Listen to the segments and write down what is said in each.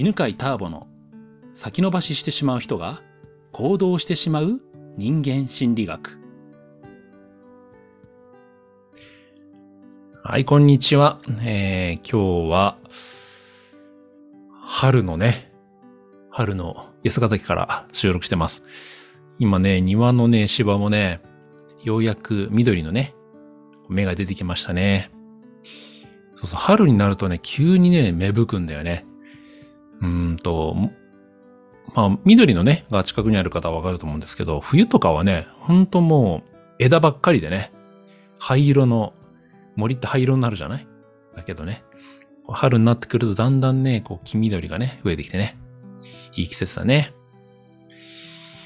犬飼ターボの先延ばししてしまう人が行動してしまう人間心理学。はい、こんにちは。えー、今日は、春のね、春の安ヶ岳から収録してます。今ね、庭のね、芝もね、ようやく緑のね、芽が出てきましたね。そうそう、春になるとね、急にね、芽吹くんだよね。うんと、まあ、緑のね、が近くにある方はわかると思うんですけど、冬とかはね、ほんともう枝ばっかりでね、灰色の、森って灰色になるじゃない？だけどね、春になってくるとだんだんね、こう、黄緑がね、増えてきてね、いい季節だね。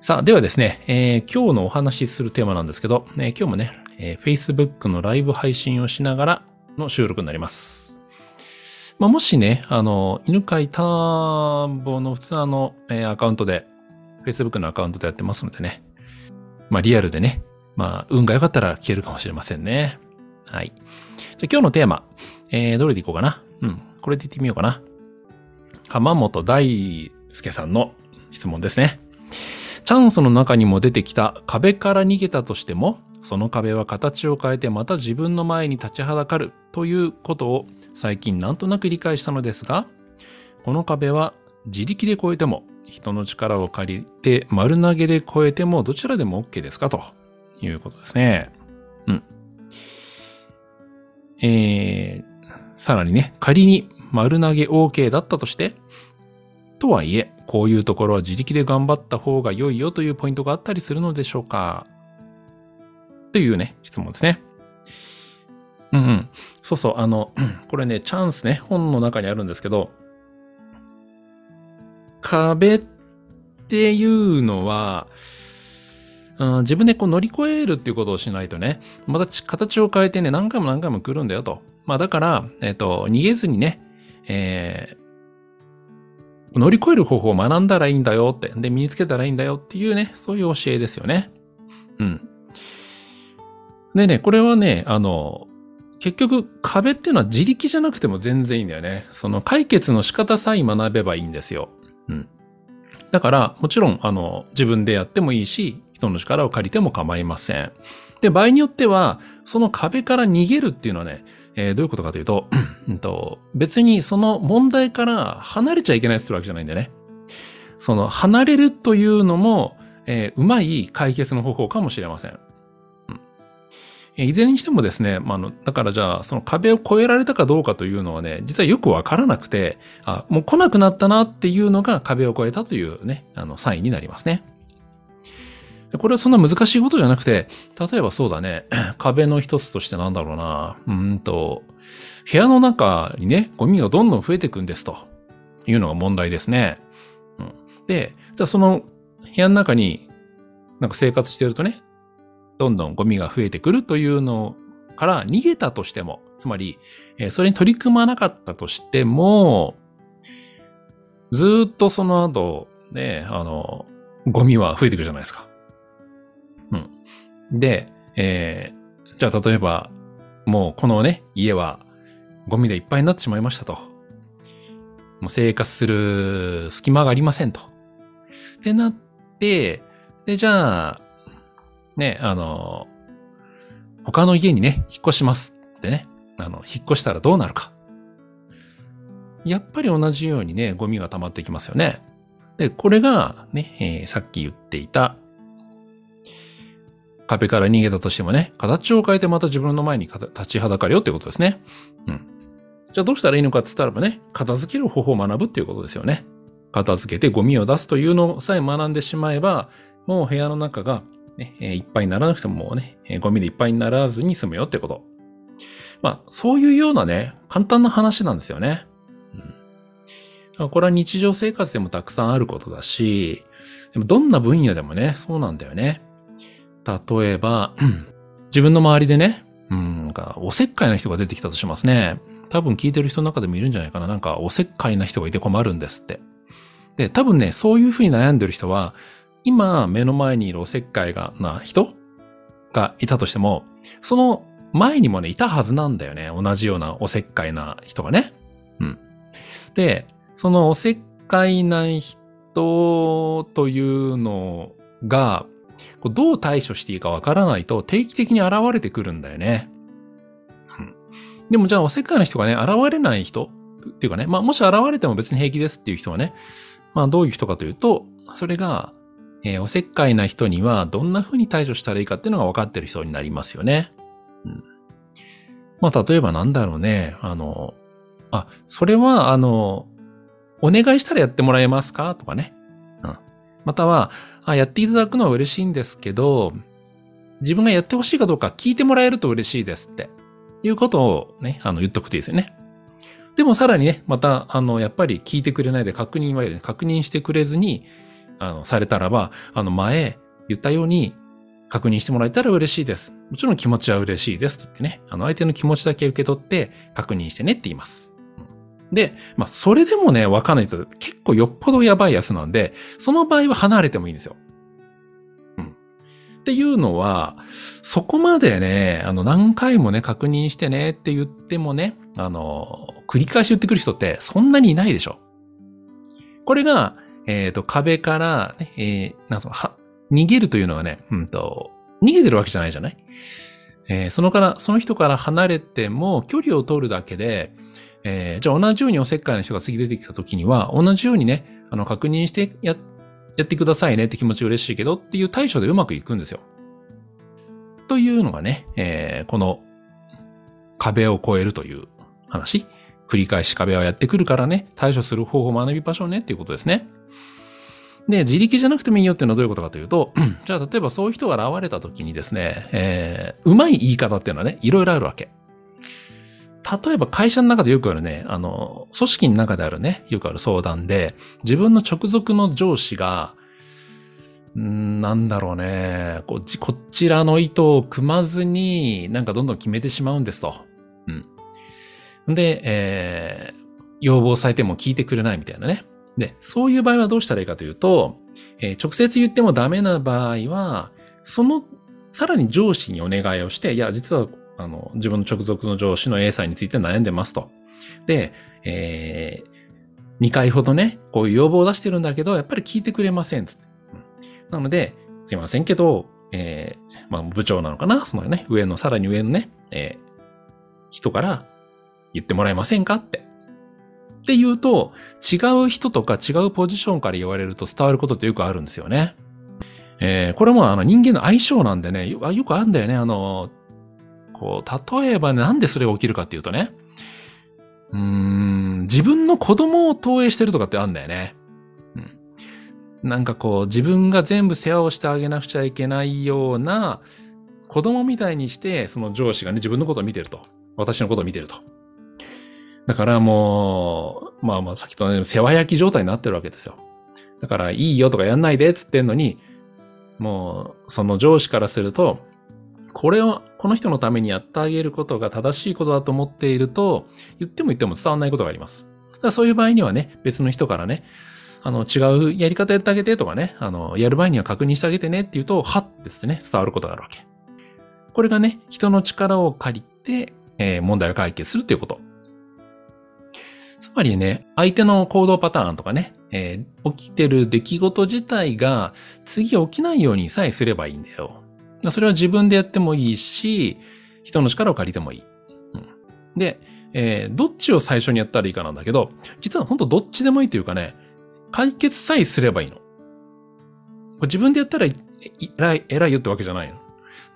さあ、ではですね、えー、今日のお話しするテーマなんですけど、えー、今日もね、えー、Facebook のライブ配信をしながらの収録になります。まあ、もしね、あの、犬飼ターボの普通あの、えー、アカウントで、Facebook のアカウントでやってますのでね。まあ、リアルでね。まあ、運が良かったら消えるかもしれませんね。はい。じゃ今日のテーマ、えー、どれでいこうかな。うん。これでいってみようかな。浜本大輔さんの質問ですね。チャンスの中にも出てきた壁から逃げたとしても、その壁は形を変えてまた自分の前に立ちはだかるということを最近なんとなく理解したのですが、この壁は自力で越えても、人の力を借りて丸投げで越えてもどちらでも OK ですか？ということですね。うん。えー、さらにね、仮に丸投げ OK だったとして、とはいえ、こういうところは自力で頑張った方が良いよというポイントがあったりするのでしょうか？というね、質問ですね。うんうん。そうそう、あの、これね、チャンスね、本の中にあるんですけど、壁っていうのは、うん、自分でこう乗り越えるっていうことをしないとね、また形を変えてね、何回も何回も来るんだよと。まあだから、えっ、と、逃げずにね、えー、乗り越える方法を学んだらいいんだよって、で、身につけたらいいんだよっていうね、そういう教えですよね。うん。でね、これはね、あの、結局壁っていうのは自力じゃなくても全然いいんだよね。その解決の仕方さえ学べばいいんですよ。うん。だから、もちろん、あの、自分でやってもいいし、人の力を借りても構いません。で、場合によっては、その壁から逃げるっていうのはね、えー、どういうことかというと、と別にその問題から離れちゃいけないってわけじゃないんだよね。その離れるというのも、えー、うまい解決の方法かもしれません。いずれにしてもですね、まあ、の、だからじゃあ、その壁を越えられたかどうかというのはね、実はよくわからなくて、あ、もう来なくなったなっていうのが壁を越えたというね、あの、サインになりますね。これはそんな難しいことじゃなくて、例えばそうだね、壁の一つとしてなんだろうな、うんと、部屋の中にね、ゴミがどんどん増えていくんですというのが問題ですね。うん、で、じゃあその部屋の中になんか生活してるとね、どんどんゴミが増えてくるというのから逃げたとしても、つまり、えそれに取り組まなかったとしても、ずっとその後、ね、あの、ゴミは増えてくるじゃないですか。うん。で、えー、じゃあ例えば、もうこのね、家はゴミでいっぱいになってしまいましたと。もう生活する隙間がありませんと。ってなって、で、じゃあ、ね、あの、他の家にね、引っ越しますってね、あの、引っ越したらどうなるか。やっぱり同じようにね、ゴミが溜まってきますよね。で、これがね、えー、さっき言っていた、壁から逃げたとしてもね、形を変えてまた自分の前に立ちはだかるよってことですね。うん。じゃあどうしたらいいのかって言ったらばね、片付ける方法を学ぶっていうことですよね。片付けてゴミを出すというのさえ学んでしまえば、もう部屋の中がね、え、いっぱいにならなくてももうね、え、ゴミでいっぱいにならずに済むよってこと。まあ、そういうようなね、簡単な話なんですよね。うん、これは日常生活でもたくさんあることだし、でもどんな分野でもね、そうなんだよね。例えば、自分の周りでね、うん、なんかおせっかいな人が出てきたとしますね。多分聞いてる人の中でもいるんじゃないかな。なんかおせっかいな人がいて困るんですって。で、多分ね、そういうふうに悩んでる人は、今目の前にいるおせっかいがな人？がいたとしても、その前にもね、いたはずなんだよね。同じようなおせっかいな人がね。うん。で、そのおせっかいな人というのが、どう対処していいかわからないと定期的に現れてくるんだよね。うんでもじゃあおせっかいな人がね、現れない人っていうかね、まあもし現れても別に平気ですっていう人はね、まあどういう人かというと、それが、えーおせっかいな人にはどんな風に対処したらいいかっていうのが分かってる人になりますよね。うん。まあ例えばなんだろうね、あの、あ、それはあの、お願いしたらやってもらえますか？とかね。うん。または、あ、やっていただくのは嬉しいんですけど、自分がやってほしいかどうか聞いてもらえると嬉しいですって。いうことをね、あの、言っとくといいですよね。でもさらにね、また、あの、やっぱり聞いてくれないで確認は、確認してくれずに、あの、されたらば、あの、前言ったように、確認してもらえたら嬉しいです。もちろん気持ちは嬉しいですってね、あの、相手の気持ちだけ受け取って確認してねって言います。で、まあ、それでもね、わかんないと結構よっぽどやばいやつなんで、その場合は離れてもいいんですよ。うん。っていうのは、そこまでね、あの、何回もね、確認してねって言ってもね、あの、繰り返し言ってくる人ってそんなにいないでしょ。これが、えっ、と、壁から、ね、えーなんその、は、逃げるというのはね、うんと、逃げてるわけじゃないじゃない？えーそのから、その人から離れても距離を取るだけで、えーじゃあ同じようにおせっかいな人が次出てきた時には、同じようにね、あの、確認してや、やってくださいねって気持ち嬉しいけどっていう対処でうまくいくんですよ。というのがね、えーこの壁を越えるという話。繰り返し壁はやってくるからね、対処する方法を学びましょうねっていうことですね。で、自力じゃなくてもいいよっていうのはどういうことかというと、じゃあ例えばそういう人が現れた時にですね、えーうまい言い方っていうのはね、いろいろあるわけ。例えば会社の中でよくあるね、あの、組織の中であるね、よくある相談で、自分の直属の上司が、うーんなんだろうね、こっち、こちらの意図を組まずに、なんかどんどん決めてしまうんですと。うん。で、えー要望されても聞いてくれないみたいなね。で、そういう場合はどうしたらいいかというと、えー直接言ってもダメな場合は、その、さらに上司にお願いをして、いや、実は、あの、自分の直属の上司の A さんについて悩んでますと。で、え2回ほどね、こういう要望を出してるんだけど、やっぱり聞いてくれません。つっなので、すいませんけど、えーまあ、部長なのかなそのね、上の、さらに上のね、えー人から言ってもらえませんかって。って言うと、違う人とか違うポジションから言われると伝わることってよくあるんですよね。えーこれもあの人間の相性なんでね、よよくあるんだよね。あの、こう、例えばね、なんでそれが起きるかっていうとね、うーん、自分の子供を投影してるとかってあるんだよね。うん。なんかこう、自分が全部世話をしてあげなくちゃいけないような、子供みたいにして、その上司がね、自分のことを見てると。私のことを見てると。だからもう、まあまあ、さっきとね、世話焼き状態になってるわけですよ。だから、いいよとかやんないでっつってんのに、もう、その上司からすると、これを、この人のためにやってあげることが正しいことだと思っていると、言っても言っても伝わらないことがあります。だからそういう場合にはね、別の人からね、あの、違うやり方やってあげてとかね、あの、やる場合には確認してあげてねって言うと、はっですね、伝わることがあるわけ。これがね、人の力を借りて、えー問題を解決するということ。つまりね、相手の行動パターンとかね、えー起きてる出来事自体が次起きないようにさえすればいいんだよ。それは自分でやってもいいし、人の力を借りてもいい。うんで、えーどっちを最初にやったらいいかなんだけど、実は本当どっちでもいいというかね、解決さえすればいいの。これ自分でやったら偉い、偉いよってわけじゃない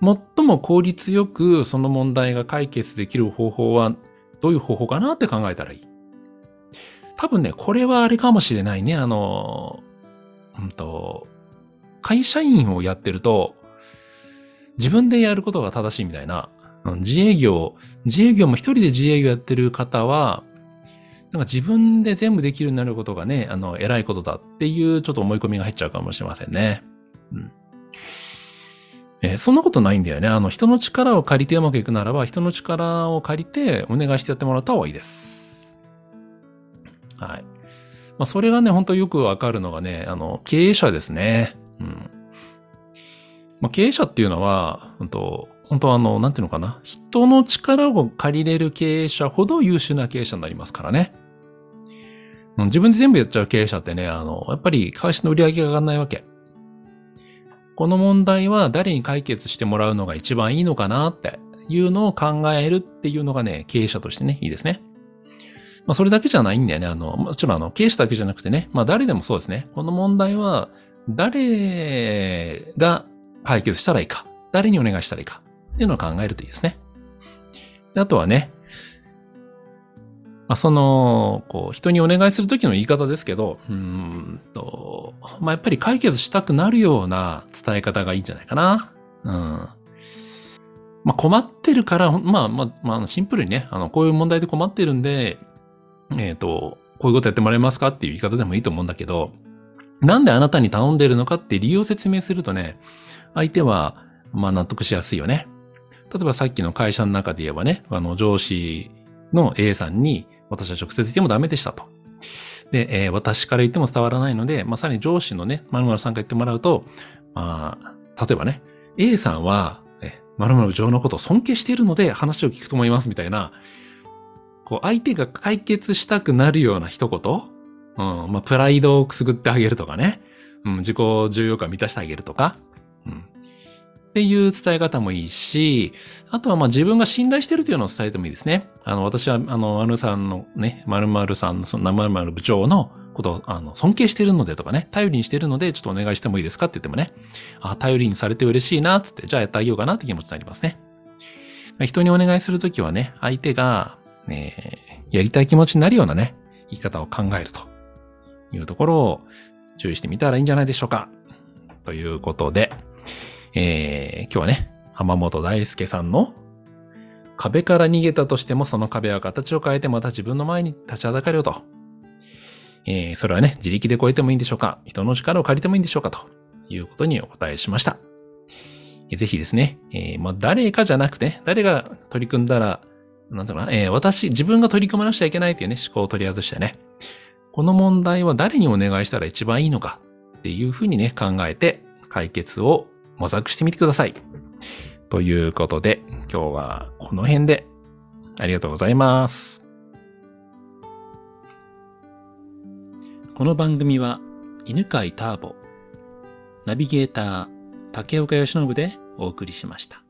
の。最も効率よくその問題が解決できる方法はどういう方法かなって考えたらいい。多分ね、これはあれかもしれないね。あの、うんと、会社員をやってると、自分でやることが正しいみたいな、自営業、自営業も一人で自営業やってる方は、なんか自分で全部できるようになることがね、あの、偉いことだっていうちょっと思い込みが入っちゃうかもしれませんね。うん。えそんなことないんだよね。あの、人の力を借りてうまくいくならば、人の力を借りてお願いしてやってもらった方がいいです。はい。まあ、それがね、本当よくわかるのがね、あの、経営者ですね。うん。まあ、経営者っていうのは、本当本当あの、なんていうのかな。人の力を借りれる経営者ほど優秀な経営者になりますからね。うん自分で全部やっちゃう経営者ってね、あの、やっぱり会社の売り上げが上がらないわけ。この問題は誰に解決してもらうのが一番いいのかなっていうのを考えるっていうのがね、経営者としてね、いいですね。まあ、それだけじゃないんだよね。あの、もちろんあの、経営者だけじゃなくてね、まあ、誰でもそうですね。この問題は、誰が解決したらいいか、誰にお願いしたらいいかっていうのを考えるといいですね。であとはね、まあ、その、こう、人にお願いするときの言い方ですけど、うんと、まあ、やっぱり解決したくなるような伝え方がいいんじゃないかな。うん。まあ、困ってるから、まあ、まあ、まあ、シンプルにね、あの、こういう問題で困ってるんで、えっ、と、こういうことやってもらえますかっていう言い方でもいいと思うんだけど、なんであなたに頼んでるのかって理由を説明するとね、相手は、まあ納得しやすいよね。例えばさっきの会社の中で言えばね、あの上司の A さんに私は直接言ってもダメでしたと。で、えー私から言っても伝わらないので、まあ、さらに上司のね、〇〇さんが言ってもらうと、まあ、例えばね、A さんは、え〇〇部長のことを尊敬しているので話を聞くと思いますみたいな、こう、相手が解決したくなるような一言？うん、まあ、プライドをくすぐってあげるとかね。うん、自己重要感満たしてあげるとか。うん。っていう伝え方もいいし、あとはまあ自分が信頼してるというのを伝えてもいいですね。あの、私は、あの、〇さんのね、〇〇さんの、その〇〇部長のことを、あの、尊敬してるのでとかね、頼りにしてるので、ちょっとお願いしてもいいですかって言ってもね、あ、頼りにされて嬉しいな、つって、じゃあやってあげようかなって気持ちになりますね。人にお願いするときはね、相手が、ね、やりたい気持ちになるようなね、言い方を考えるというところを注意してみたらいいんじゃないでしょうか。ということで、えー今日はね、浜本大輔さんの壁から逃げたとしてもその壁は形を変えてまた自分の前に立ちはだかるよと。えーそれはね、自力で超えてもいいんでしょうか人の力を借りてもいいんでしょうかということにお答えしました。ぜひですね、えーまあ、誰かじゃなくて、誰が取り組んだら、なんだろうな、えー私、自分が取り組まなくちゃいけないっていうね、思考を取り外してね、この問題は誰にお願いしたら一番いいのかっていうふうにね、考えて解決を模索してみてください。ということで、今日はこの辺でありがとうございます。この番組は犬飼ターボ、ナビゲーター竹岡由伸でお送りしました。